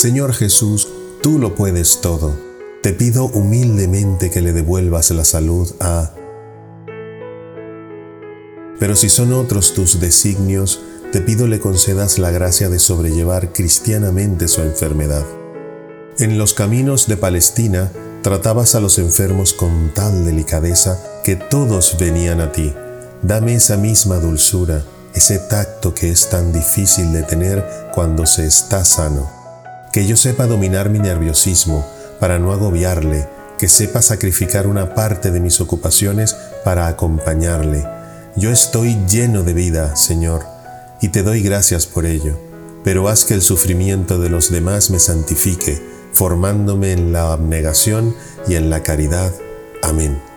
Señor Jesús, tú lo puedes todo. Te pido humildemente que le devuelvas la salud a... Pero si son otros tus designios, te pido le concedas la gracia de sobrellevar cristianamente su enfermedad. En los caminos de Palestina tratabas a los enfermos con tal delicadeza que todos venían a ti. Dame esa misma dulzura, ese tacto que es tan difícil de tener cuando se está sano. Que yo sepa dominar mi nerviosismo para no agobiarle, que sepa sacrificar una parte de mis ocupaciones para acompañarle. Yo estoy lleno de vida, Señor, y te doy gracias por ello, pero haz que el sufrimiento de los demás me santifique, formándome en la abnegación y en la caridad. Amén.